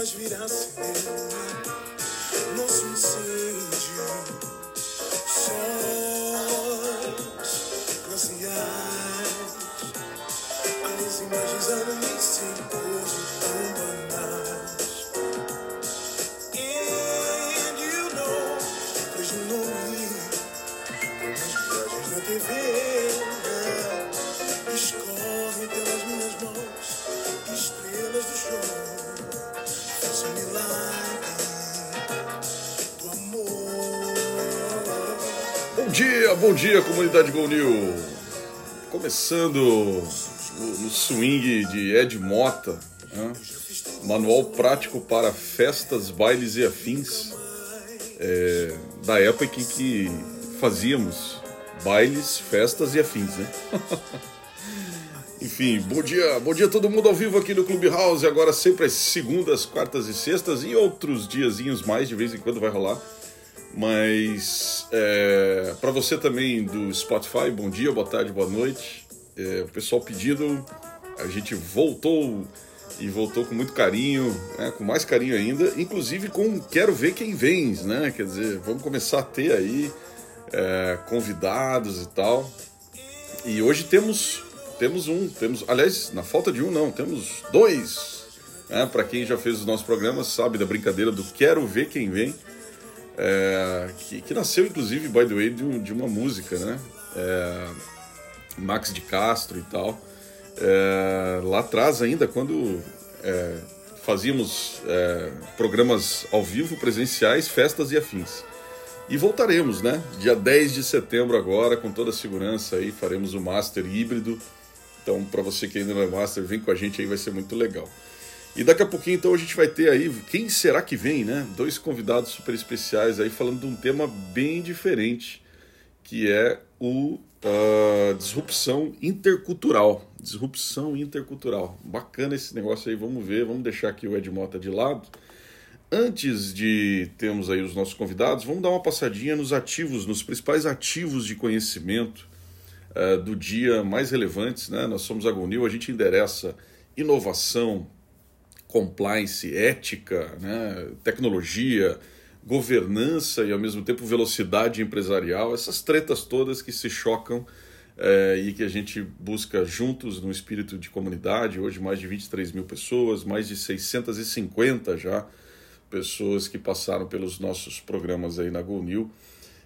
faz virar dia, comunidade Gol. Começando no, no swing de Ed Mota, né? manual prático para festas, bailes e afins, é, da época em que fazíamos bailes, festas e afins, né? Enfim, bom dia, bom dia a todo mundo ao vivo aqui no Clubhouse, agora sempre às segundas, quartas e sextas e outros diazinhos mais, de vez em quando vai rolar. Mas é, para você também do Spotify, bom dia, boa tarde, boa noite. É, o pessoal pedindo, a gente voltou e voltou com muito carinho, né, com mais carinho ainda, inclusive com Quero Ver Quem Vem, né? Quer dizer, vamos começar a ter aí é, convidados e tal. E hoje temos temos um, temos, aliás, na falta de um não, temos dois. Né? Para quem já fez os nossos programas sabe da brincadeira do Quero Ver Quem Vem, é, que, que, nasceu inclusive, by the way, de, um, de uma música, né? É, Max de Castro e tal. É, lá atrás ainda, quando é, fazíamos é, programas ao vivo, presenciais, festas e afins. E voltaremos, né? Dia 10 de setembro agora, com toda a segurança aí, faremos o Master híbrido. Então, para você que ainda não é Master, vem com a gente aí, vai ser muito legal. E daqui a pouquinho, então, a gente vai ter aí, quem será que vem, né? Dois convidados super especiais aí, falando de um tema bem diferente, que é o uh, disrupção intercultural. Disrupção intercultural. Bacana esse negócio aí, vamos ver, vamos deixar aqui o Ed Mota de lado. Antes de termos aí os nossos convidados, vamos dar uma passadinha nos ativos, nos principais ativos de conhecimento uh, do dia mais relevantes. Né? Nós somos a Gonil, a gente endereça inovação, compliance, ética, né? tecnologia, governança e ao mesmo tempo velocidade empresarial, essas tretas todas que se chocam uh, e que a gente busca juntos no espírito de comunidade. Hoje, mais de 23 mil pessoas, mais de 650 já pessoas que passaram pelos nossos programas aí na GoNew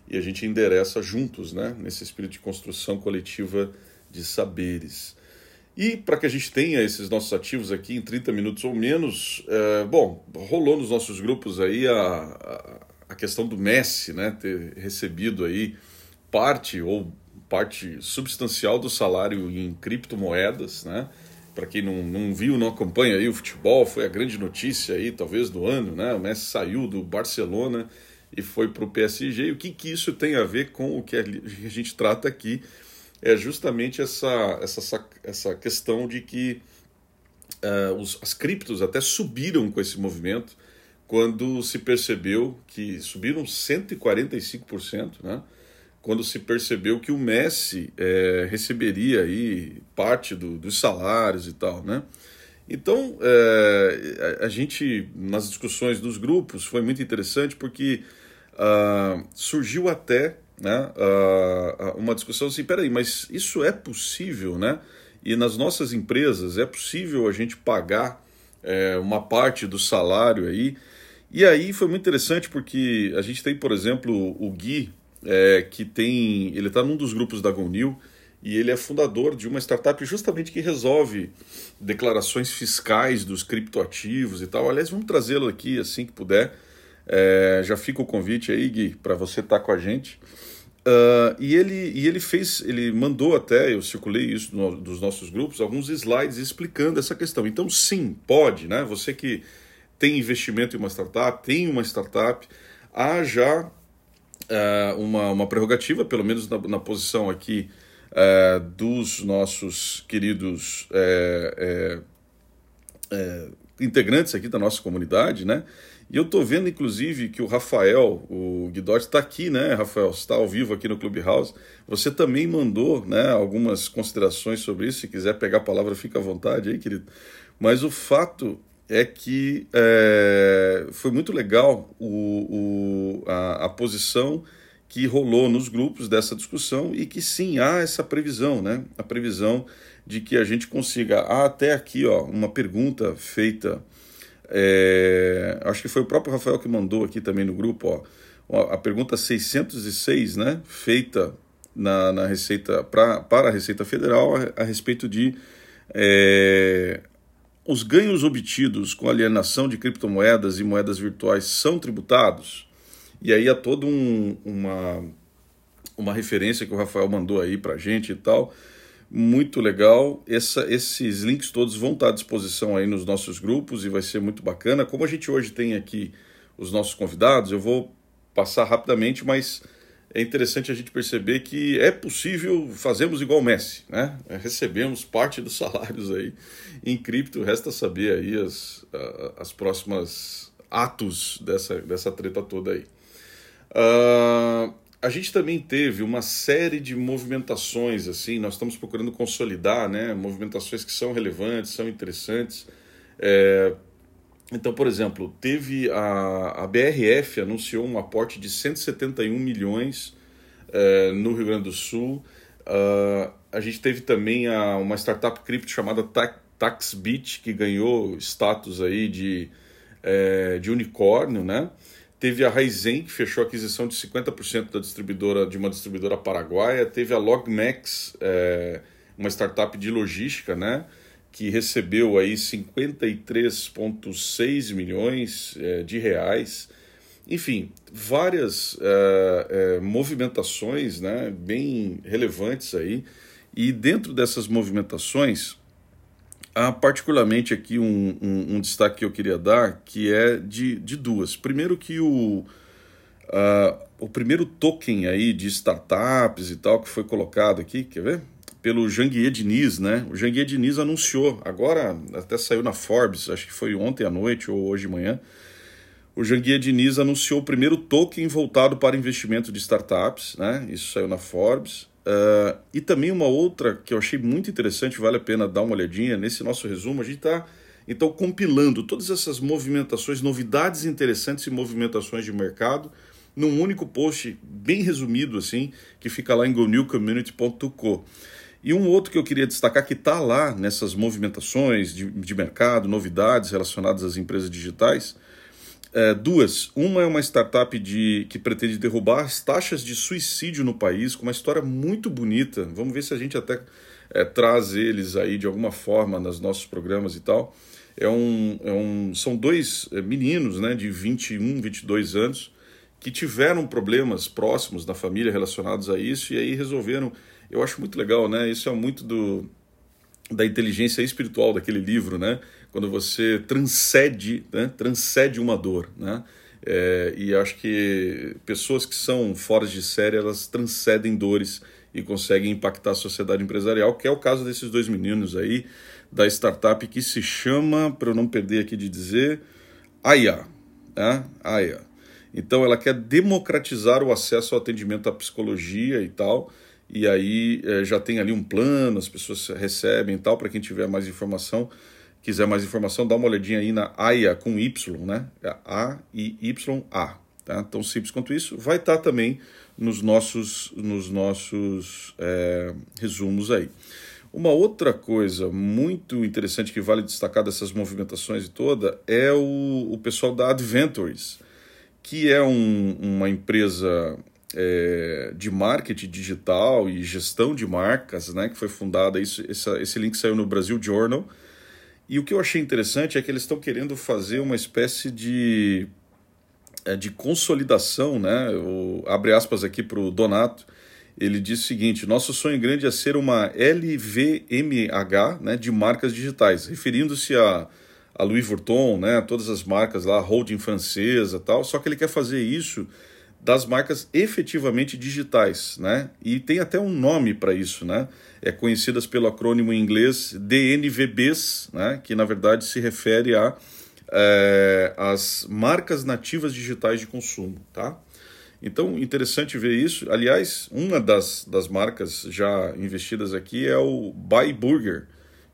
e a gente endereça juntos, né, nesse espírito de construção coletiva de saberes. E para que a gente tenha esses nossos ativos aqui em 30 minutos ou menos, é, bom, rolou nos nossos grupos aí a, a, a questão do Messi, né, ter recebido aí parte ou parte substancial do salário em criptomoedas, né, para quem não, não viu, não acompanha aí o futebol, foi a grande notícia aí, talvez, do ano, né? O Messi saiu do Barcelona e foi para o PSG. E o que, que isso tem a ver com o que a gente trata aqui? É justamente essa, essa, essa questão de que uh, os, as criptos até subiram com esse movimento quando se percebeu que subiram 145%, né? quando se percebeu que o Messi é, receberia aí parte do, dos salários e tal, né? Então, é, a, a, gente, nas discussões dos grupos, foi muito interessante porque uh, surgiu até né, uh, uma discussão assim, peraí, mas isso é possível, né? E nas nossas empresas é possível a gente pagar é, uma parte do salário aí? E aí foi muito interessante porque a gente tem, por exemplo, o Gui, é, que tem. Ele está num dos grupos da Gonil e ele é fundador de uma startup justamente que resolve declarações fiscais dos criptoativos e tal. Aliás, vamos trazê-lo aqui assim que puder. É, já fica o convite aí, Gui, para você estar tá com a gente. Uh, e, ele, e ele fez, ele mandou até, eu circulei isso no, dos nossos grupos, alguns slides explicando essa questão. Então, sim, pode, né? Você que tem investimento em uma startup, tem uma startup, há já uh, uma, uma prerrogativa, pelo menos na, na posição aqui uh, dos nossos queridos é, integrantes aqui da nossa comunidade, né? E eu estou vendo, inclusive, que o Rafael, o Guidotti, está aqui, né, Rafael? está ao vivo aqui no Clubhouse. Você também mandou né, algumas considerações sobre isso. Se quiser pegar a palavra, fica à vontade aí, querido. Mas o fato é que é, foi muito legal o, o, a, a posição que rolou nos grupos dessa discussão e que sim há essa previsão, né? A previsão de que a gente consiga. Há até aqui ó, uma pergunta feita, é, acho que foi o próprio Rafael que mandou aqui também no grupo, ó, a pergunta 606, né? Feita na, na Receita pra, para a Receita Federal a, a respeito de é, os ganhos obtidos com alienação de criptomoedas e moedas virtuais são tributados? E aí há toda um, uma, uma referência que o Rafael mandou aí para gente e tal. Muito legal. Essa, esses links todos vão estar à disposição aí nos nossos grupos e vai ser muito bacana. Como a gente hoje tem aqui os nossos convidados, eu vou passar rapidamente, mas é interessante a gente perceber que é possível fazermos igual o Messi, né? Recebemos parte dos salários aí em cripto, resta saber aí as, as próximas atos dessa, dessa treta toda aí. Uh, a gente também teve uma série de movimentações, assim, nós estamos procurando consolidar, né, movimentações que são relevantes, são interessantes. É, então, por exemplo, teve a, a BRF anunciou um aporte de 171 milhões é, no Rio Grande do Sul. Uh, a gente teve também a, uma startup cripto chamada TaxBit, que ganhou status aí de, é, de unicórnio, né? Teve a Raizen, que fechou a aquisição de 50% da distribuidora de uma distribuidora paraguaia. Teve a Logmax, é, uma startup de logística, né? Que recebeu aí 53,6 milhões é, de reais. Enfim, várias é, é, movimentações né, bem relevantes aí. E dentro dessas movimentações, Há particularmente aqui um, um, um, destaque que eu queria dar, que é de, de duas. Primeiro que o, uh, o primeiro token aí de startups e tal que foi colocado aqui, quer ver? Pelo Janguier Diniz, né? O Janguier Diniz anunciou, agora até saiu na Forbes, acho que foi ontem à noite ou hoje de manhã, o Janguier Diniz anunciou o primeiro token voltado para investimento de startups, né? Isso saiu na Forbes. Uh, e também uma outra que eu achei muito interessante, vale a pena dar uma olhadinha nesse nosso resumo. A gente está então compilando todas essas movimentações, novidades interessantes e movimentações de mercado num único post bem resumido assim, que fica lá em gonewcommunity.co. E um outro que eu queria destacar que está lá nessas movimentações de, de mercado, novidades relacionadas às empresas digitais, é, duas. Uma é uma startup de, que pretende derrubar as taxas de suicídio no país, com uma história muito bonita. Vamos ver se a gente até é, traz eles aí de alguma forma nos nossos programas e tal. É um, é um, são dois é, meninos né, de 21, 22 anos que tiveram problemas próximos da família relacionados a isso e aí resolveram. Eu acho muito legal, né? Isso é muito do, da inteligência espiritual daquele livro, né? Quando você transcende, né, transcende uma dor, né? É, e acho que pessoas que são fora de série, elas transcendem dores e conseguem impactar a sociedade empresarial, que é o caso desses dois meninos aí, da startup que se chama, para eu não perder aqui de dizer, AIA. Né? AIA. Então ela quer democratizar o acesso ao atendimento à psicologia e tal, e aí é, já tem ali um plano, as pessoas recebem e tal, para quem tiver mais informação, quiser mais informação, dá uma olhadinha aí na AIA com Y, né? A-I-Y-A. Tá? Tão simples quanto isso. Vai estar tá também nos nossos, nos nossos é, resumos aí. Uma outra coisa muito interessante que vale destacar dessas movimentações e toda é o, o pessoal da Adventures, que é um, uma empresa é, de marketing digital e gestão de marcas, né, que foi fundada, isso, essa, esse link saiu no Brasil Journal, e o que eu achei interessante é que eles estão querendo fazer uma espécie de, é, de consolidação, né? O, abre aspas aqui para o Donato. Ele diz o seguinte: nosso sonho grande é ser uma LVMH né, de marcas digitais, referindo-se a, a Louis Vuitton, né, todas as marcas lá, holding francesa tal. Só que ele quer fazer isso das marcas efetivamente digitais, né? E tem até um nome para isso, né? É conhecidas pelo acrônimo em inglês DNVBs, né? Que na verdade se refere a é, as marcas nativas digitais de consumo, tá? Então, interessante ver isso. Aliás, uma das, das marcas já investidas aqui é o Buy Burger,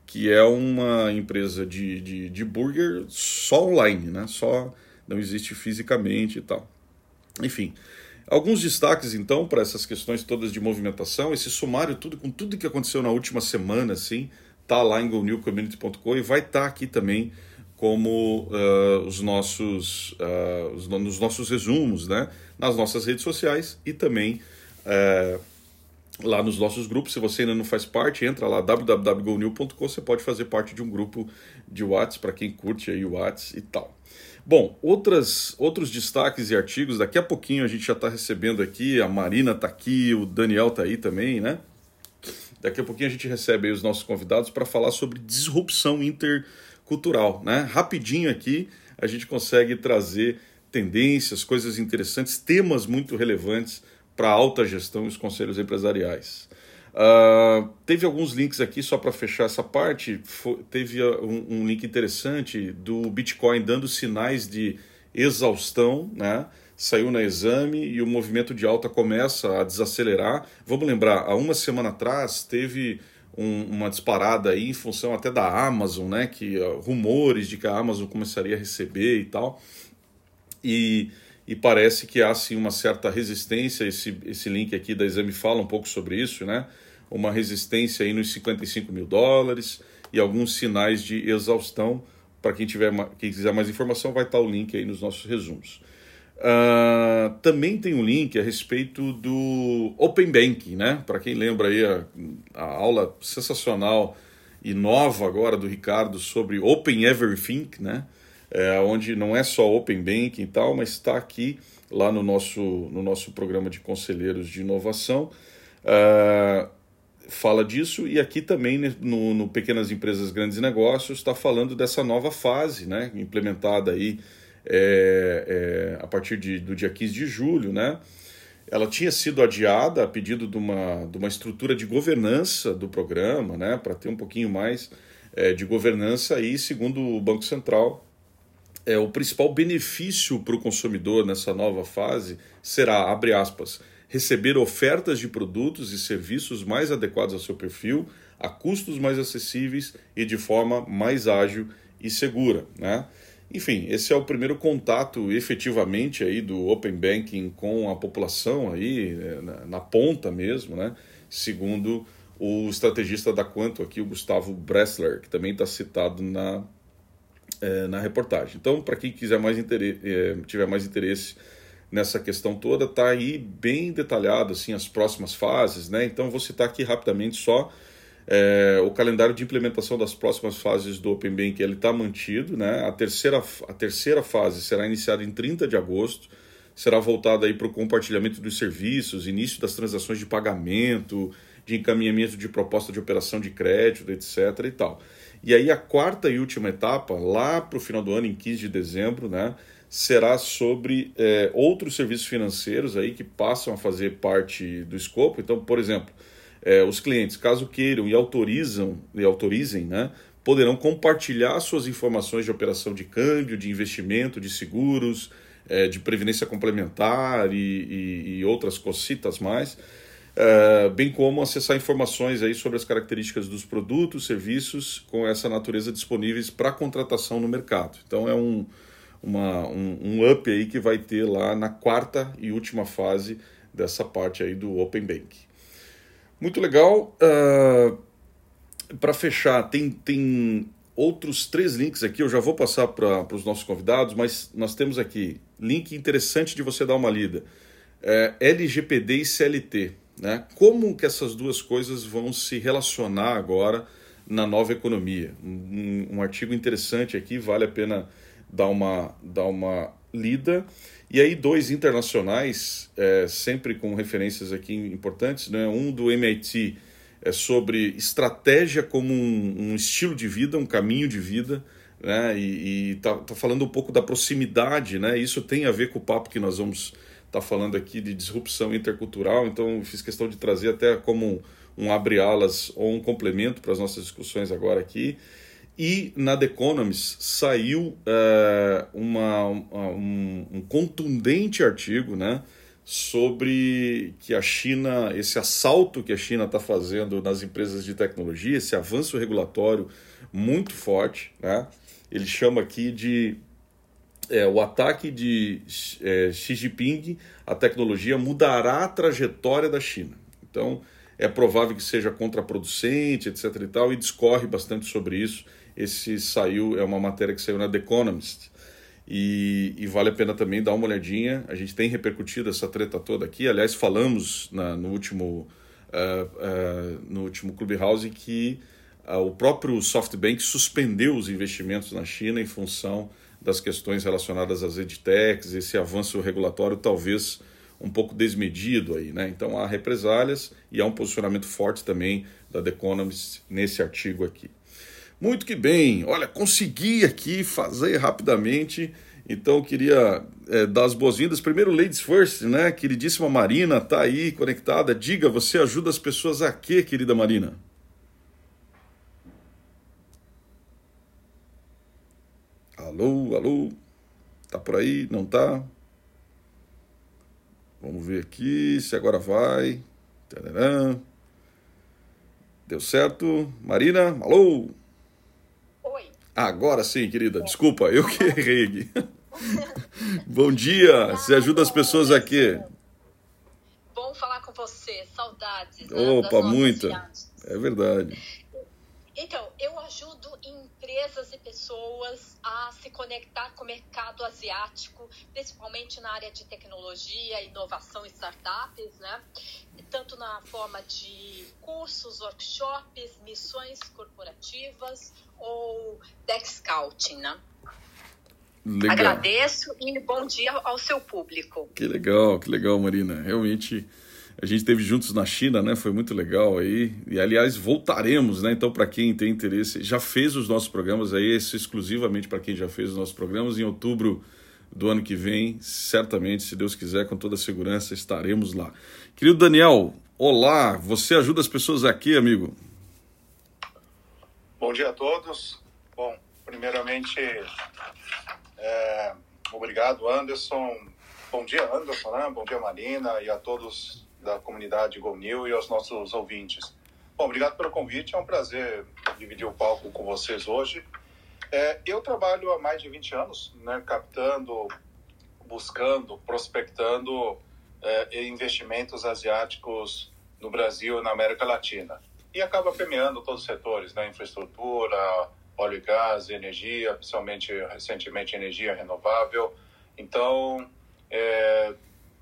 que é uma empresa de, de, de burger só online, né? Só não existe fisicamente e tal. Enfim, alguns destaques então para essas questões todas de movimentação, esse sumário tudo com tudo que aconteceu na última semana, assim, tá lá em gonewcommunity.com e vai estar tá aqui também como uh, os nossos uh, os, nos nossos resumos, né, nas nossas redes sociais e também uh, lá nos nossos grupos. Se você ainda não faz parte, entra lá www.gonew.com, você pode fazer parte de um grupo de Whats para quem curte aí o Whats e tal. Bom, outras, outros destaques e artigos, daqui a pouquinho a gente já está recebendo aqui, a Marina está aqui, o Daniel está aí também, né? Daqui a pouquinho a gente recebe os nossos convidados para falar sobre disrupção intercultural, né? Rapidinho aqui a gente consegue trazer tendências, coisas interessantes, temas muito relevantes para alta gestão e os conselhos empresariais. Uh, teve alguns links aqui só para fechar essa parte. Foi, teve ah, um, um, link interessante do Bitcoin dando sinais de exaustão, né? Saiu na exame e o movimento de alta começa a desacelerar. Vamos lembrar, há uma semana atrás teve um, uma disparada aí em função até da Amazon, né? Que uh, rumores de que a Amazon começaria a receber e tal. E e parece que há sim uma certa resistência. Esse, esse link aqui da Exame fala um pouco sobre isso, né? Uma resistência aí nos 55 mil dólares e alguns sinais de exaustão. Para quem, tiver, quem quiser mais informação, vai estar o link aí nos nossos resumos. Uh, também tem um link a respeito do Open Banking, né? Para quem lembra aí a, a, aula sensacional e nova agora do Ricardo sobre Open Everything, né? É, onde não é só Open Banking e tal, mas está aqui lá no nosso, no nosso programa de conselheiros de inovação. Uh, fala disso e aqui também né, no, no Pequenas Empresas Grandes Negócios está falando dessa nova fase, né, implementada aí é, é, a partir de, do dia 15 de julho, né, ela tinha sido adiada a pedido de uma, de uma estrutura de governança do programa, né, para ter um pouquinho mais é, de governança aí, segundo o Banco Central, é, o principal benefício para o consumidor nessa nova fase será, abre aspas, receber ofertas de produtos e serviços mais adequados ao seu perfil, a custos mais acessíveis e de forma mais ágil e segura. Né? Enfim, esse é o primeiro contato efetivamente aí do Open Banking com a população aí, é, na, na ponta mesmo, né? segundo o estrategista da Quanto aqui, o Gustavo Bressler, que também está citado na é, na reportagem. Então, para quem quiser mais é, tiver mais interesse nessa questão toda, tá aí bem detalhado assim as próximas fases, né? Então, vou citar aqui rapidamente só é, o calendário de implementação das próximas fases do Open Bank ele está mantido, né? A terceira, a terceira fase será iniciada em 30 de agosto, será voltada aí para o compartilhamento dos serviços, início das transações de pagamento, de encaminhamento de proposta de operação de crédito, etc. e tal. E aí a quarta e última etapa, lá para o final do ano, em 15 de dezembro, né, será sobre é, outros serviços financeiros aí que passam a fazer parte do escopo. Então, por exemplo, é, os clientes, caso queiram e autorizam e autorizem, né, poderão compartilhar suas informações de operação de câmbio, de investimento, de seguros, é, de previdência complementar e, e, e outras cositas mais Uh, bem como acessar informações aí sobre as características dos produtos, serviços com essa natureza disponíveis para contratação no mercado. Então é um, uma, um, um, up aí que vai ter lá na quarta e última fase dessa parte aí do Open Bank. Muito legal. Uh, para fechar, tem, tem outros três links aqui, eu já vou passar para os nossos convidados, mas nós temos aqui link interessante de você dar uma lida. É, LGPD e CLT. Né? Como que essas duas coisas vão se relacionar agora na nova economia? Um, um artigo interessante aqui, vale a pena dar uma, dar uma lida. E aí, dois internacionais, é, sempre com referências aqui importantes, né? um do MIT é sobre estratégia como um, um estilo de vida, um caminho de vida, né? e está tá falando um pouco da proximidade, né? isso tem a ver com o papo que nós vamos está falando aqui de disrupção intercultural, então fiz questão de trazer até como um, um abre-alas ou um complemento para as nossas discussões agora aqui. E na The Economist saiu uh, uma, um, um, contundente artigo né, sobre que a China, esse assalto que a China está fazendo nas empresas de tecnologia, esse avanço regulatório muito forte, né? Ele chama aqui de é, o ataque de é, Xi Jinping à tecnologia mudará a trajetória da China. Então, é provável que seja contraproducente, etc. e tal, e discorre bastante sobre isso. Esse saiu, é uma matéria que saiu na The Economist. E, e, vale a pena também dar uma olhadinha. A gente tem repercutido essa treta toda aqui. Aliás, falamos na, no último uh, uh, no último Clubhouse que uh, o próprio SoftBank suspendeu os investimentos na China em função das questões relacionadas às edtechs, esse avanço regulatório talvez um pouco desmedido aí, né? Então há represálias e há um posicionamento forte também da The Economist nesse artigo aqui. Muito que bem, olha, consegui aqui fazer rapidamente, então queria é, dar as boas-vindas. Primeiro, Ladies First, né? Queridíssima Marina, tá aí conectada. Diga, você ajuda as pessoas a quê, querida Marina? Alô, alô? Tá por aí? Não tá? Vamos ver aqui se agora vai. Deu certo? Marina, alô? Oi. Agora sim, querida. Desculpa, eu que errei aqui. Bom dia. Você ajuda as pessoas aqui. Bom falar com você. Saudades. Né, Opa, muita. É verdade. Então, eu ajudo empresas e pessoas a se conectar com o mercado asiático, principalmente na área de tecnologia, inovação e startups, né? Tanto na forma de cursos, workshops, missões corporativas ou deck scouting, né? Legal. Agradeço e bom dia ao seu público. Que legal, que legal, Marina. Realmente a gente teve juntos na China, né? Foi muito legal aí. E aliás, voltaremos, né? Então, para quem tem interesse, já fez os nossos programas aí, esse exclusivamente para quem já fez os nossos programas em outubro do ano que vem, certamente, se Deus quiser, com toda segurança, estaremos lá. Querido Daniel, olá, você ajuda as pessoas aqui, amigo? Bom dia a todos. Bom, primeiramente, é, obrigado, Anderson. Bom dia, Anderson, né? Bom dia, Marina, e a todos da comunidade GoNew e aos nossos ouvintes. Bom, obrigado pelo convite, é um prazer dividir o palco com vocês hoje. É, eu trabalho há mais de 20 anos, né, captando, buscando, prospectando é, investimentos asiáticos no Brasil e na América Latina. E acaba permeando todos os setores, né, infraestrutura, óleo e gás, energia, principalmente recentemente energia renovável. Então, é,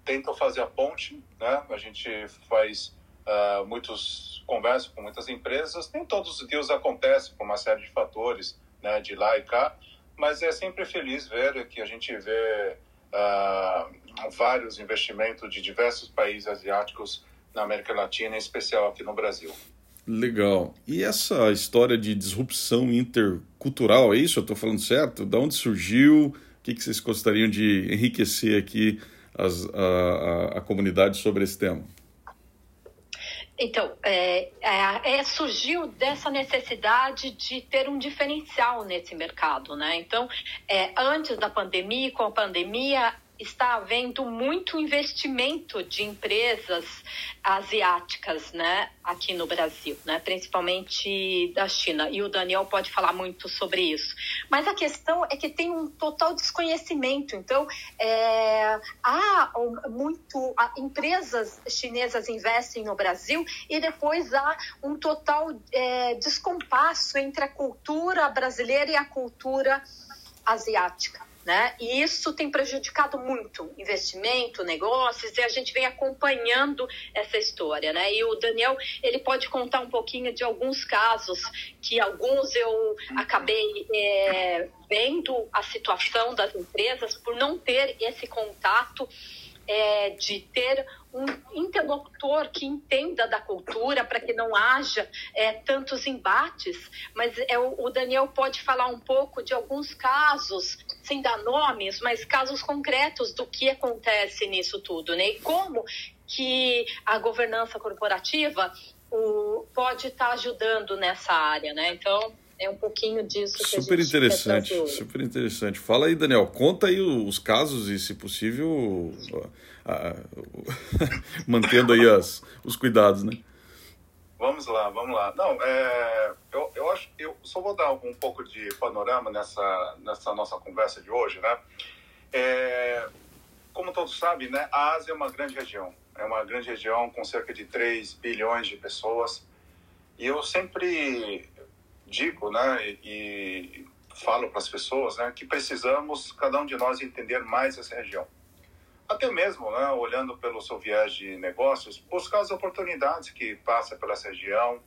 tentam fazer a ponte, né? A gente faz uh, muitos conversas com muitas empresas. Nem todos os dias acontece por uma série de fatores, né? De lá e cá, mas é sempre feliz ver que a gente vê uh, vários investimentos de diversos países asiáticos na América Latina, em especial aqui no Brasil. Legal. E essa história de disrupção intercultural, é isso? Eu estou falando certo? Da onde surgiu? O que, que vocês gostariam de enriquecer aqui as, a, a, a comunidade sobre esse tema? Então, é, é, é, surgiu dessa necessidade de ter um diferencial nesse mercado, né? Então, é, antes da pandemia, com a pandemia, está havendo muito investimento de empresas asiáticas, né, aqui no Brasil, né, principalmente da China. E o Daniel pode falar muito sobre isso. Mas a questão é que tem um total desconhecimento. Então, é, há muito há, empresas chinesas investem no Brasil e depois há um total é, descompasso entre a cultura brasileira e a cultura asiática. Né? E isso tem prejudicado muito investimento, negócios, e a gente vem acompanhando essa história, né? E o Daniel, ele pode contar um pouquinho de alguns casos que alguns eu acabei é, vendo a situação das empresas por não ter esse contato é, de ter um interlocutor que entenda da cultura para que não haja é, tantos embates. Mas é, o Daniel pode falar um pouco de alguns casos, sem dar nomes, mas casos concretos do que acontece nisso tudo, né? E como que a governança corporativa o, pode estar tá ajudando nessa área, né? Então, É um pouquinho disso que super a gente interessante, super interessante. Fala aí, Daniel, conta aí os casos e, se possível, a, a, mantendo aí as, os cuidados, né? Vamos lá, vamos lá. Não, é, eu, eu acho eu só vou dar um pouco de panorama nessa, nessa nossa conversa de hoje, né? É, como todos sabem, né, a Ásia é uma grande região. É uma grande região com cerca de 3 bilhões de pessoas. E eu sempre digo, né, e, e falo para as pessoas, né, que precisamos, cada um de nós, entender mais essa região até mesmo, né, olhando pelo seu viés de negócios, buscar as oportunidades que passa pela região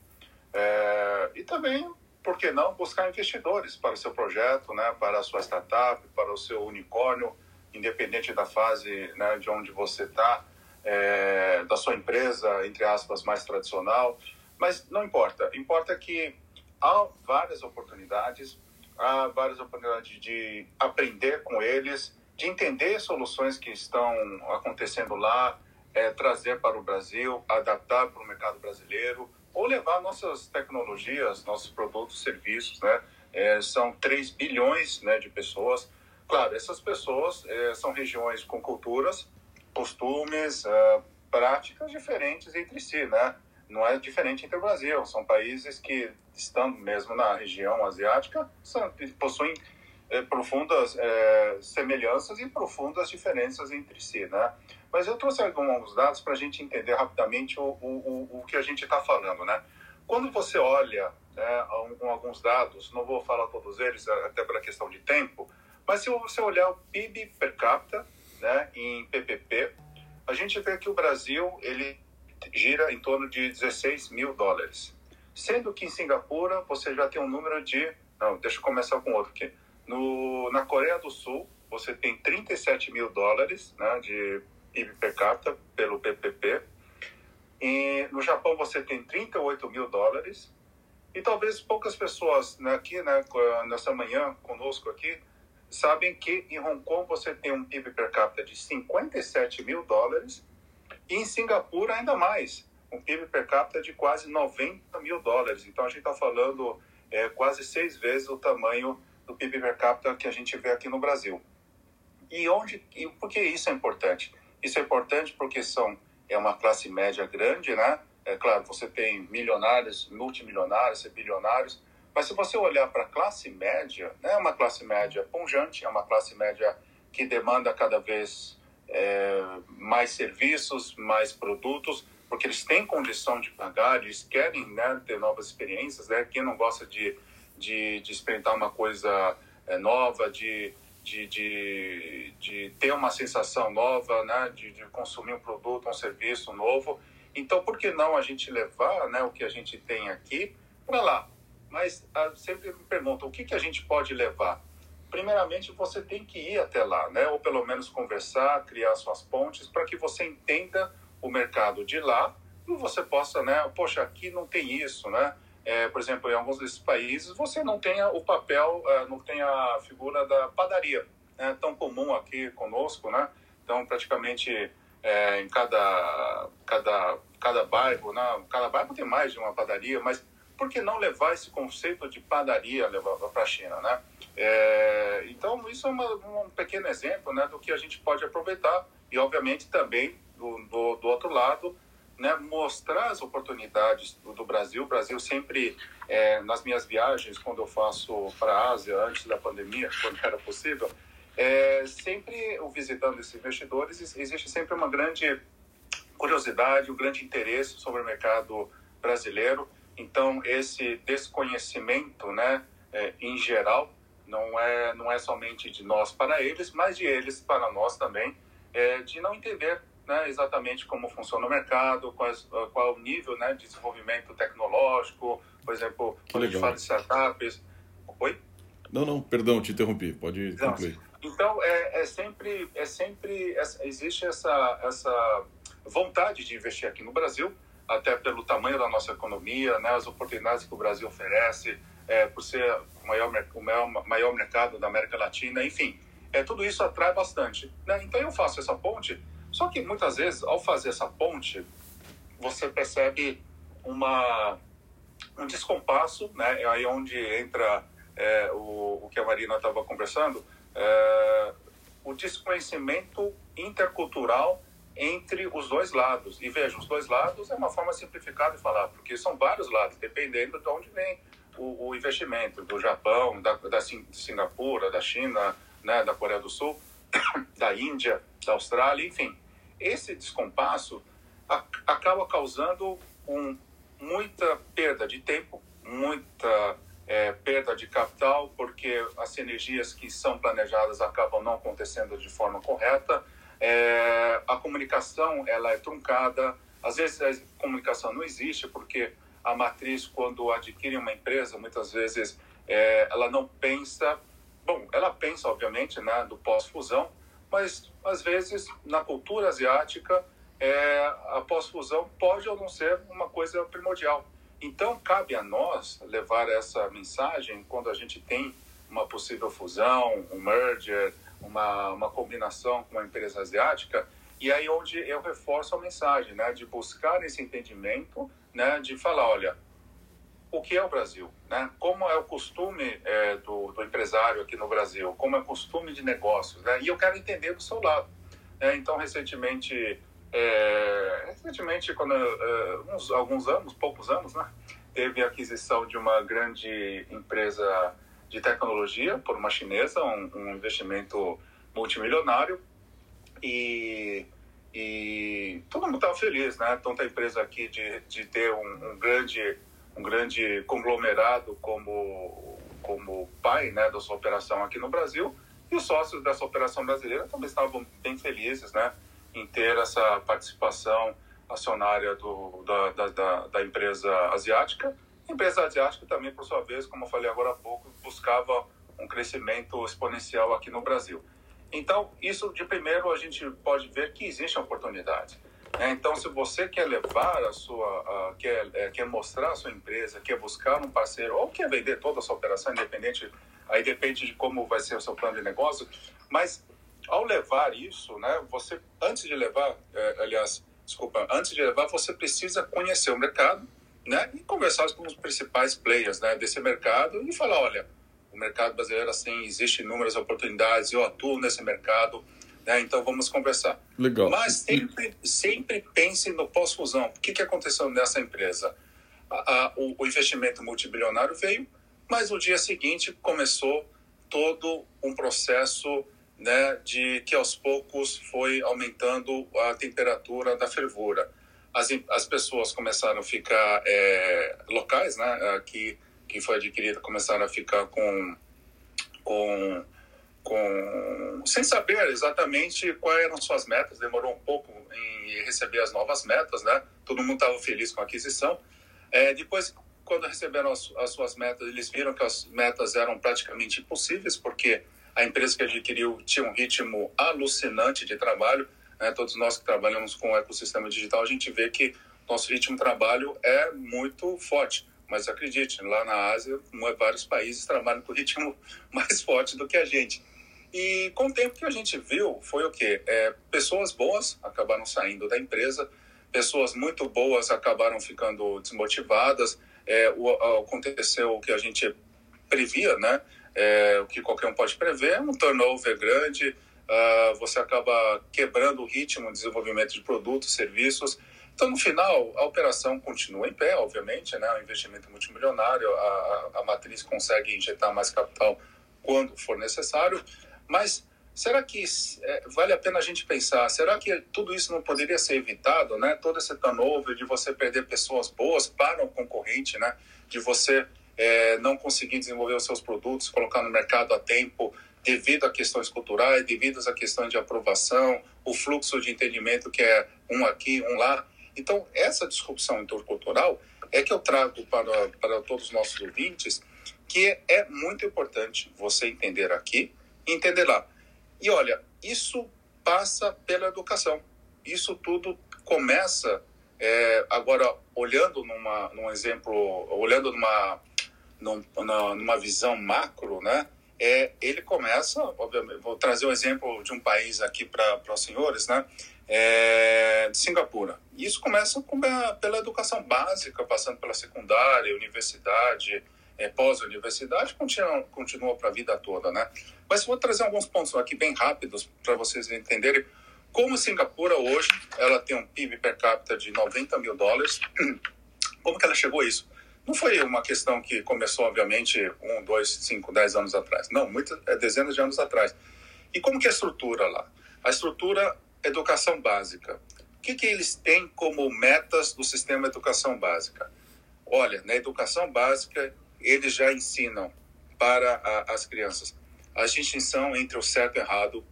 é, e também, por que não, buscar investidores para o seu projeto, né, para a sua startup, para o seu unicórnio, independente da fase né, de onde você está, é, da sua empresa, entre aspas, mais tradicional. Mas não importa, importa que há várias oportunidades, há várias oportunidades de aprender com eles, de entender soluções que estão acontecendo lá, é, trazer para o Brasil, adaptar para o mercado brasileiro, ou levar nossas tecnologias, nossos produtos, serviços, né? É, são 3 bilhões né, de pessoas. Claro, essas pessoas é, são regiões com culturas, costumes, é, práticas diferentes entre si, né? Não é diferente entre o Brasil. São países que estão mesmo na região asiática, são, possuem profundas é, semelhanças e profundas diferenças entre si, né? Mas eu trouxe alguns dados para a gente entender rapidamente o, o, o que a gente está falando, né? Quando você olha né, alguns dados, não vou falar todos eles, até pela questão de tempo, mas se você olhar o PIB per capita, né, em PPP, a gente vê que o Brasil ele gira em torno de 16 mil dólares, sendo que em Singapura você já tem um número de, não, deixa eu começar com outro aqui, no, na Coreia do Sul, você tem 37 mil dólares né, de PIB per capita pelo PPP. E no Japão, você tem 38 mil dólares. E talvez poucas pessoas né, aqui, né, nessa manhã, conosco aqui, sabem que em Hong Kong você tem um PIB per capita de 57 mil dólares. E em Singapura, ainda mais, um PIB per capita de quase 90 mil dólares. Então, a gente está falando é, quase seis vezes o tamanho do PIB per capita que a gente vê aqui no Brasil. E onde e por que isso é importante? Isso é importante porque são é uma classe média grande, né? É claro, você tem milionários, multimilionários, bilionários, mas se você olhar para a classe média, né, é uma classe média pungente, é uma classe média que demanda cada vez é, mais serviços, mais produtos, porque eles têm condição de pagar, eles querem né, ter novas experiências, né? Quem não gosta de de, de experimentar uma coisa é, nova, de, de, de, de, ter uma sensação nova, né? de, de consumir um produto, um serviço novo. Então, por que não a gente levar né, o que a gente tem aqui para lá? Mas ah, sempre me perguntam, o que, que a gente pode levar? Primeiramente, você tem que ir até lá, né? ou pelo menos conversar, criar suas pontes, para que você entenda o mercado de lá e você possa, né? Poxa, aqui não tem isso, né? É, por exemplo, em alguns desses países, você não tem o papel, é, não tem a figura da padaria, né, tão comum aqui conosco, né? Então, praticamente é, em cada, cada, cada bairro, né, cada bairro tem mais de uma padaria, mas por que não levar esse conceito de padaria para a China, né? É, então, isso é uma, um pequeno exemplo né, do que a gente pode aproveitar e, obviamente, também do, do, do outro lado, né, mostrar as oportunidades do, do Brasil. O Brasil sempre, é, nas minhas viagens, quando eu faço para a Ásia, antes da pandemia, quando era possível, é, sempre visitando esses investidores, existe sempre uma grande curiosidade, um grande interesse sobre o mercado brasileiro. Então, esse desconhecimento, né, é, em geral, não é, não é somente de nós para eles, mas de eles para nós também, é, de não entender né, exatamente como funciona o mercado, quais, qual é o nível né, de desenvolvimento tecnológico, por exemplo, que quando legal. a gente fala de startups. Oi? Não, não, perdão, te interrompi, pode concluir. Então, é, é sempre, é sempre existe essa, essa vontade de investir aqui no Brasil, até pelo tamanho da nossa economia, né, as oportunidades que o Brasil oferece, é, por ser o maior, o maior, maior mercado da América Latina, enfim, é, tudo isso atrai bastante. Né? Então, eu faço essa ponte só que muitas vezes, ao fazer essa ponte, você percebe uma, um descompasso, né? É aí onde entra é, o, o que a Marina estava conversando, é, o desconhecimento intercultural entre os dois lados. E veja, os dois lados é uma forma simplificada de falar, porque são vários lados, dependendo de onde vem o, o investimento, do Japão, da, da Singapura, da China, né, da Coreia do Sul, da Índia, da Austrália, enfim. Esse descompasso acaba causando um, muita perda de tempo, muita é, perda de capital, porque as sinergias que são planejadas acabam não acontecendo de forma correta. É, a comunicação ela é truncada. Às vezes a comunicação não existe porque a matriz, quando adquire uma empresa, muitas vezes é, ela não pensa. Bom, ela pensa, obviamente, né, do pós-fusão, mas às vezes na cultura asiática é, a pós-fusão pode ou não ser uma coisa primordial. Então, cabe a nós levar essa mensagem quando a gente tem uma possível fusão, um merger, uma, uma combinação com uma empresa asiática, e aí onde eu reforço a mensagem, né, de buscar esse entendimento, né, de falar, olha, o que é o Brasil, né? Como é o costume é, do, do, empresário aqui no Brasil, como é o costume de negócios, né? E eu quero entender do seu lado. Né? Então, recentemente é, recentemente, quando, é, uns, alguns anos, poucos anos, né, teve a aquisição de uma grande empresa de tecnologia por uma chinesa, um, um investimento multimilionário e, e todo mundo estava feliz, né? Tanto a empresa aqui de, de ter um, um grande um grande conglomerado como como pai, né, da sua operação aqui no Brasil e os sócios dessa operação brasileira também estavam bem felizes, né? em ter essa participação acionária do, da, da, da, empresa asiática. A empresa asiática também, por sua vez, como eu falei agora há pouco, buscava um crescimento exponencial aqui no Brasil. Então, isso de primeiro a gente pode ver que existe oportunidade. Né? Então, se você quer levar a sua, quer, é, quer mostrar a sua empresa, quer buscar um parceiro ou quer vender toda a sua operação, independente, aí depende de como vai ser o seu plano de negócio, mas ao levar isso, né, você antes de levar, é, aliás, desculpa, antes de levar, você precisa conhecer o mercado, né, e conversar com os principais players, né, desse mercado e falar, olha, o mercado brasileiro assim existe inúmeras oportunidades, eu atuo nesse mercado, né, então vamos conversar. Legal. Mas sempre, sempre pense no pós-fusão. O que, que aconteceu nessa empresa? A, a, o, o investimento multibilionário veio, mas no dia seguinte começou todo um processo né, de que aos poucos foi aumentando a temperatura da fervura. As, as pessoas começaram a ficar é, locais, né, que, que foi adquirida, começaram a ficar com, com, com sem saber exatamente quais eram suas metas. Demorou um pouco em receber as novas metas, né? Todo mundo estava feliz com a aquisição. É, depois, quando receberam as, as suas metas, eles viram que as metas eram praticamente impossíveis, porque a empresa que adquiriu tinha um ritmo alucinante de trabalho. Né? Todos nós que trabalhamos com o ecossistema digital, a gente vê que nosso ritmo de trabalho é muito forte. Mas acredite, lá na Ásia, vários países trabalham com ritmo mais forte do que a gente. E com o tempo que a gente viu, foi o quê? É, pessoas boas acabaram saindo da empresa, pessoas muito boas acabaram ficando desmotivadas. É, o, aconteceu o que a gente previa, né? é, o que qualquer um pode prever, um turnover grande, uh, você acaba quebrando o ritmo de desenvolvimento de produtos, serviços. Então, no final, a operação continua em pé, obviamente, né? o investimento multimilionário, a, a, a matriz consegue injetar mais capital quando for necessário, mas será que é, vale a pena a gente pensar, será que tudo isso não poderia ser evitado, né? Todo esse turnover de você perder pessoas boas para o concorrente, né? De você é, não conseguir desenvolver os seus produtos, colocar no mercado a tempo, devido a questões culturais, devido a questões de aprovação, o fluxo de entendimento que é um aqui, um lá. Então, essa disrupção intercultural é que eu trago para, para todos os nossos ouvintes, que é muito importante você entender aqui entender lá. E olha, isso passa pela educação. Isso tudo começa, é, agora, olhando numa, num exemplo, olhando numa num, numa visão macro, né? é, ele começa, obviamente, vou trazer um exemplo de um país aqui para os senhores, né? É, de Singapura. Isso começa com a, pela educação básica, passando pela secundária, universidade, é, pós-universidade, continua, continua para a vida toda, né? Mas vou trazer alguns pontos aqui bem rápidos para vocês entenderem como Singapura hoje, ela tem um PIB per capita de 90 mil dólares. Como que ela chegou a isso? Não foi uma questão que começou, obviamente, um, dois, cinco, dez anos atrás. Não, muitas, é, dezenas de anos atrás. E como que é a estrutura lá? A estrutura educação básica. O que, que eles têm como metas do sistema educação básica? Olha, na educação básica, eles já ensinam para a, as crianças a distinção entre o certo e o errado,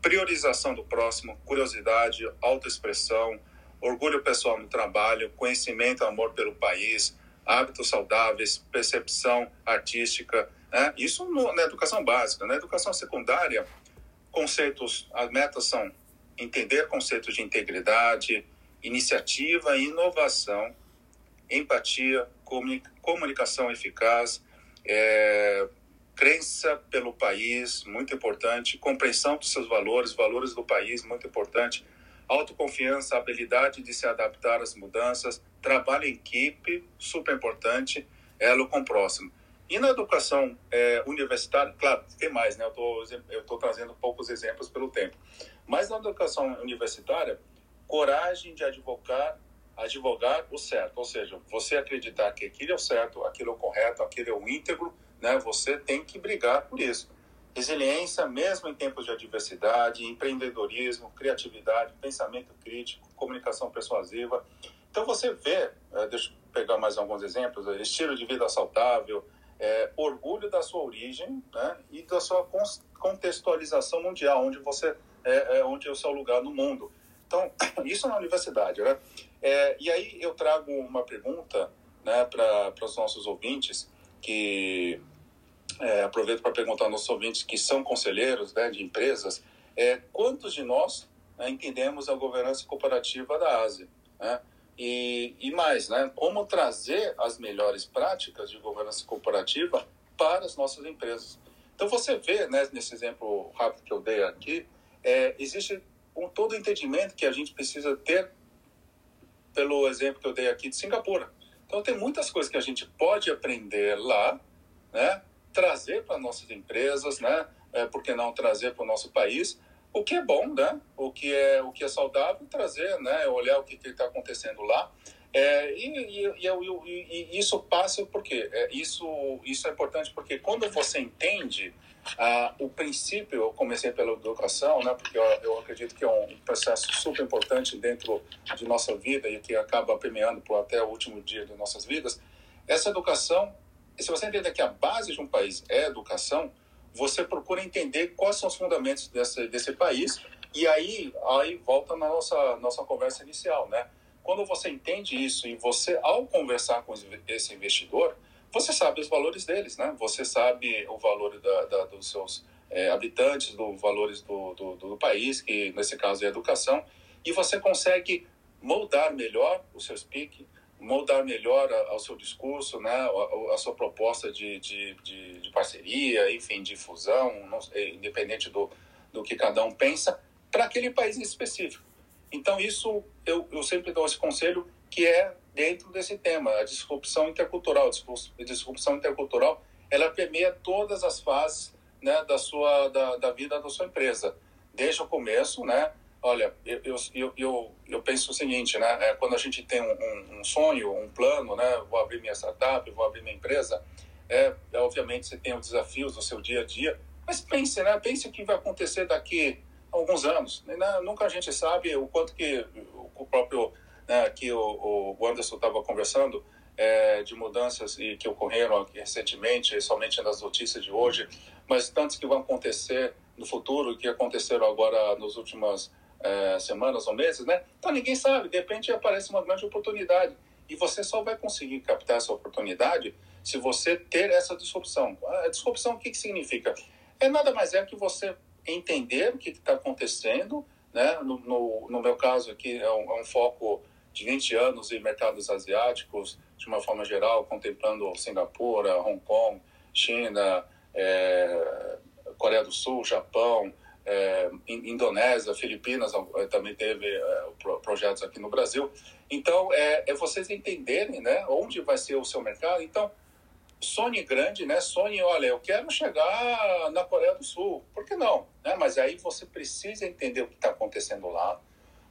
priorização do próximo, curiosidade, autoexpressão, orgulho pessoal no trabalho, conhecimento, amor pelo país, hábitos saudáveis, percepção artística. Né? Isso no, na educação básica. Na educação secundária, conceitos, as metas são entender conceitos de integridade, iniciativa inovação, empatia, comunicação eficaz, é, crença pelo país, muito importante, compreensão dos seus valores, valores do país, muito importante, autoconfiança, habilidade de se adaptar às mudanças, trabalho em equipe, super importante, elo com o próximo. E na educação é, universitária, claro, tem mais, né? Eu estou trazendo poucos exemplos pelo tempo. Mas na educação universitária, coragem de advogar, advogar o certo. Ou seja, você acreditar que aquilo é o certo, aquilo é o correto, aquilo é o íntegro, né? Você tem que brigar por isso. Resiliência, mesmo em tempos de adversidade, empreendedorismo, criatividade, pensamento crítico, comunicação persuasiva. Então você vê, eh, deixa eu pegar mais alguns exemplos, eh, estilo de vida saudável, é, orgulho da sua origem né, e da sua contextualização mundial, onde você é, é, onde é o seu lugar no mundo. Então isso na universidade, né? É, e aí eu trago uma pergunta, né, para os nossos ouvintes que é, aproveito para perguntar aos nossos ouvintes que são conselheiros né, de empresas, é, quantos de nós né, entendemos a governança cooperativa da Ásia? Né? E, e mais, né, como trazer as melhores práticas de governança cooperativa para as nossas empresas. Então você vê, né, nesse exemplo rápido que eu dei aqui, é, existe um todo entendimento que a gente precisa ter pelo exemplo que eu dei aqui de Singapura. Então tem muitas coisas que a gente pode aprender lá, né? Trazer para nossas empresas, né? É, por que não trazer para o nosso país? O que é bom, né? O que é o que é saudável, trazer, né? Olhar o que está acontecendo lá. É, e, e, e, e, isso passa porque é, isso isso é importante porque quando você entende ah, o princípio, eu comecei pela educação, né, porque eu, eu, acredito que é um processo super importante dentro de nossa vida e que acaba permeando por até o último dia de nossas vidas. Essa educação, se você entender que a base de um país é a educação, você procura entender quais são os fundamentos desse, desse país e aí, aí volta na nossa, nossa conversa inicial, né? Quando você entende isso e você, ao conversar com esse investidor, você sabe os valores deles, né? Você sabe o valor da, da, dos seus é, habitantes, dos valores do, do, do, país, que nesse caso é a educação, e você consegue moldar melhor o seu speak, moldar melhor ao seu discurso, né? A, a sua proposta de, de, de, de, parceria, enfim, de fusão, não, independente do, do que cada um pensa, para aquele país em específico. Então, isso eu, eu sempre dou esse conselho, que é dentro desse tema, a disrupção intercultural. A disrupção intercultural, ela permeia todas as fases né, da, sua, da, da vida da sua empresa. Desde o começo, né? Olha, eu, eu, eu, eu penso o seguinte, né? É, quando a gente tem um, um, sonho, um plano, né? Vou abrir minha startup, vou abrir minha empresa. É, é, obviamente você tem os desafios do seu dia a dia, mas pense, né? Pense o que vai acontecer daqui a alguns anos. Né? Nunca a gente sabe o quanto que o próprio né, que o, o Anderson estava conversando, é, de mudanças e que ocorreram recentemente, somente nas notícias de hoje, mas tantos que vão acontecer no futuro, que aconteceram agora nas últimas é, semanas ou meses, né? Então ninguém sabe, de repente aparece uma grande oportunidade e você só vai conseguir captar essa oportunidade se você ter essa disrupção. A disrupção o que, que significa? É nada mais é que você entender o que está acontecendo, né? No, no, no, meu caso aqui é um, é um foco de 20 anos em mercados asiáticos, de uma forma geral, contemplando Singapura, Hong Kong, China, é, Coreia do Sul, Japão, é, Indonésia, Filipinas, também teve é, projetos aqui no Brasil. Então, é, é, vocês entenderem né, onde vai ser o seu mercado. Então, sonhe grande, né? Sonhe, olha, eu quero chegar na Coreia do Sul. Por que não? Né? Mas aí você precisa entender o que está acontecendo lá,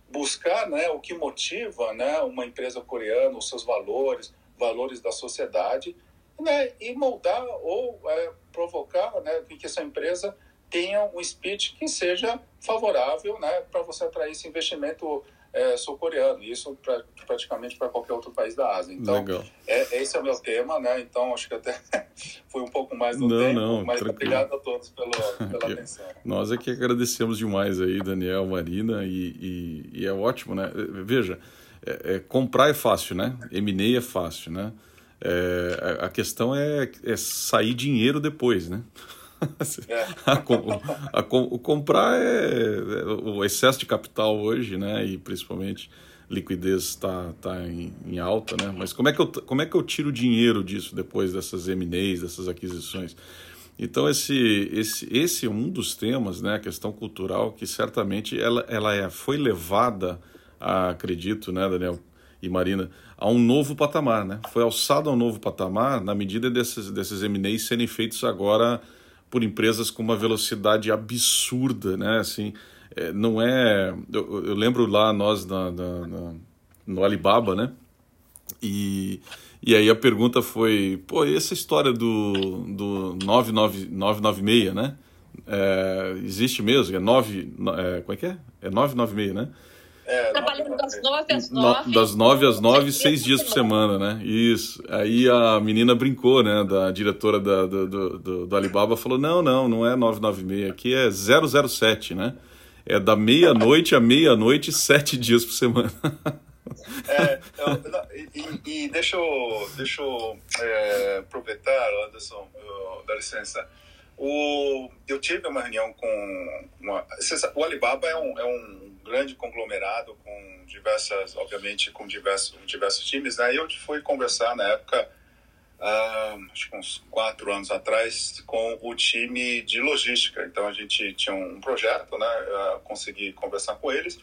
buscar né, o que motiva né, uma empresa coreana, os seus valores, valores da sociedade, né, e moldar ou é, provocar né, que essa empresa tenha um speech que seja favorável né, para você atrair esse investimento é, sul-coreano, isso pra, praticamente para qualquer outro país da Ásia. Então, Legal. É, esse é o meu tema, né? Então, acho que até foi um pouco mais do não, tempo, não, mas tranquilo. obrigado a todos pelo, pela atenção. Nós é que agradecemos demais aí, Daniel, Marina, e, e, e é ótimo, né? Veja, é, é, comprar é fácil, né? M&A é fácil, né? É, a questão é, é sair dinheiro depois, né? A, a, a, o comprar é, é, o excesso de capital hoje, né? E principalmente liquidez está tá em, em, alta, né? Mas como é que eu como é que eu tiro dinheiro disso depois dessas M&As, dessas aquisições? Então esse esse esse é um dos temas, né? A questão cultural que certamente ela ela é, foi levada, a, acredito, né, Daniel e Marina, a um novo patamar, né? Foi alçado a um novo patamar na medida desses desses M&As serem feitos agora por empresas com uma velocidade absurda, né? Assim, é, não é. Eu, eu, lembro lá nós na, na, na, no Alibaba, né? E, e aí a pergunta foi: pô, e essa história do, do 996, né? É, existe mesmo? É 9. É, como é que é? É 996, né? É, Trabalhando das nove às nove. das nove às nove, seis dias por semana, né? Isso. Aí a menina brincou, né? Da diretora da, do, do, do Alibaba falou: não, não, não é 996, aqui é 007, né? É da meia-noite à meia-noite, sete dias por semana. É, eu, e, e, deixa eu, deixa eu é, aproveitar, Anderson, eu, dá licença. O, eu tive uma reunião com. Uma, o Alibaba é um, é um grande conglomerado com diversas, obviamente, com diversos, diversos times, né? Eu fui conversar na época, uh, acho que uns quatro anos atrás, com o time de logística. Então a gente tinha um projeto, né? Uh, consegui conversar com eles.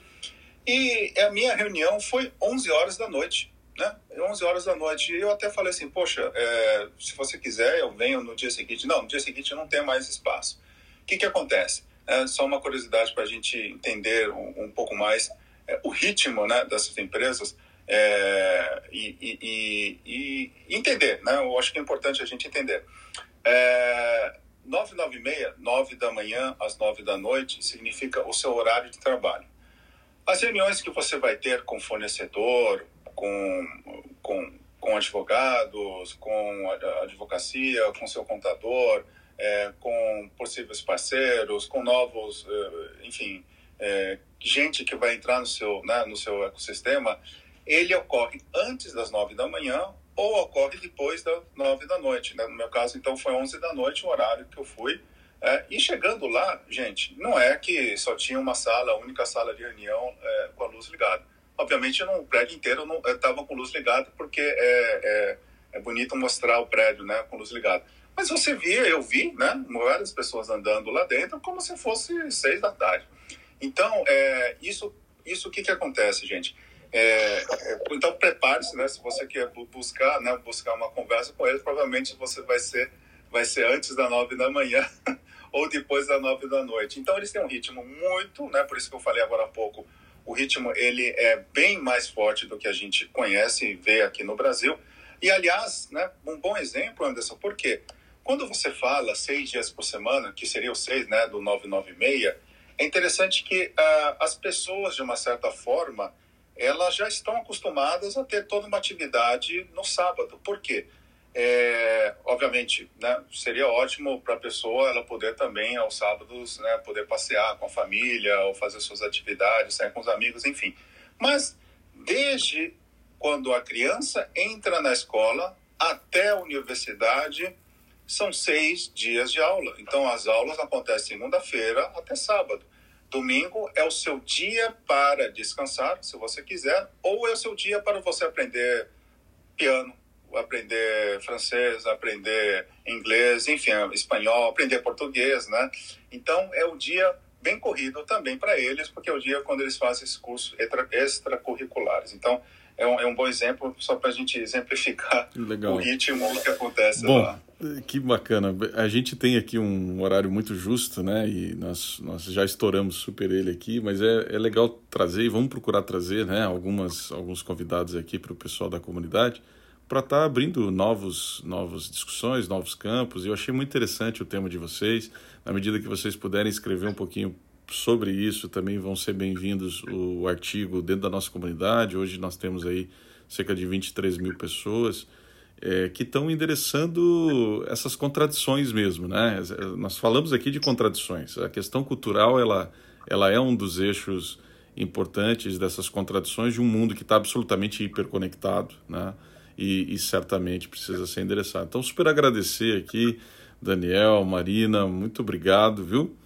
E a minha reunião foi 11 horas da noite, né? 11 horas da noite. E eu até falei assim, poxa, é, se você quiser, eu venho no dia seguinte. Não, no dia seguinte não tem mais espaço. O que que acontece? É só uma curiosidade para a gente entender um, um pouco mais é, o ritmo né, dessas empresas é, e, e, e, entender, né? Eu acho que é importante a gente entender. É, 9, 9 e meia, 9 da manhã às 9 da noite, significa o seu horário de trabalho. As reuniões que você vai ter com fornecedor, com, com, com advogados, com advocacia, com seu contador, possíveis parceiros, com novos, é, enfim, é, gente que vai entrar no seu, né, no seu ecossistema, ele ocorre antes das nove da manhã ou ocorre depois das nove da noite. Né? No meu caso, então, foi onze da noite o horário que eu fui. É, e chegando lá, gente, não é que só tinha uma sala, única sala de reunião é, com a luz ligada. Obviamente, no prédio inteiro estava com luz ligada, porque é, é, é bonito mostrar o prédio né, com luz ligada. Mas você via, eu vi, né, várias pessoas andando lá dentro como se fosse seis da tarde. Então, é, isso, isso o que, que acontece, gente? É, é, então, prepare-se, né, se você quer buscar, né, buscar uma conversa com eles, provavelmente você vai ser, vai ser antes da nove da manhã ou depois da nove da noite. Então, eles têm um ritmo muito, né, por isso que eu falei agora há pouco, o ritmo ele é bem mais forte do que a gente conhece e vê aqui no Brasil. E, aliás, né, um bom exemplo, Anderson, por quê? Quando você fala seis dias por semana, que seria o seis né, do 996, é interessante que uh, as pessoas, de uma certa forma, elas já estão acostumadas a ter toda uma atividade no sábado. Por quê? É, obviamente, né, seria ótimo para a pessoa ela poder também aos sábados né, poder passear com a família ou fazer suas atividades, sair com os amigos, enfim. Mas desde quando a criança entra na escola até a universidade, são seis dias de aula. Então, as aulas acontecem segunda-feira até sábado. Domingo é o seu dia para descansar, se você quiser, ou é o seu dia para você aprender piano, aprender francês, aprender inglês, enfim, espanhol, aprender português, né? Então é o dia bem corrido também para eles, porque é o dia quando eles fazem esses cursos extracurriculares. Então é um, é um bom exemplo só para a gente exemplificar Legal. o ritmo que acontece bom, lá. Que bacana. A gente tem aqui um horário muito justo, né? E nós, nós já estouramos super ele aqui, mas é, é legal trazer e vamos procurar trazer né, algumas, alguns convidados aqui para o pessoal da comunidade para estar tá abrindo novos, novas discussões, novos campos. Eu achei muito interessante o tema de vocês. Na medida que vocês puderem escrever um pouquinho sobre isso, também vão ser bem-vindos o artigo dentro da nossa comunidade. Hoje nós temos aí cerca de 23 mil pessoas é, que estão endereçando essas contradições mesmo, né? Nós falamos aqui de contradições. A questão cultural ela, ela é um dos eixos importantes dessas contradições de um mundo que está absolutamente hiperconectado, né? E, e, certamente precisa ser endereçado. Então, super agradecer aqui, Daniel, Marina, muito obrigado, viu?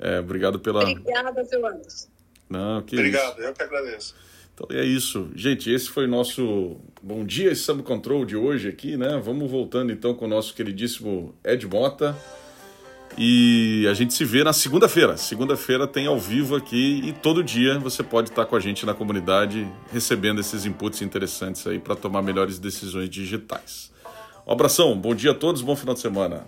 É, obrigado pela. Obrigada, seu Anderson. Não, que obrigado, isso. eu que agradeço. Então é isso. Gente, esse foi o nosso Bom Dia Samba Control de hoje aqui, né? Vamos voltando então com o nosso queridíssimo Ed Mota. E a gente se vê na segunda-feira. Segunda-feira tem ao vivo aqui e todo dia você pode estar com a gente na comunidade recebendo esses inputs interessantes aí para tomar melhores decisões digitais. Um abração, bom dia a todos, bom final de semana.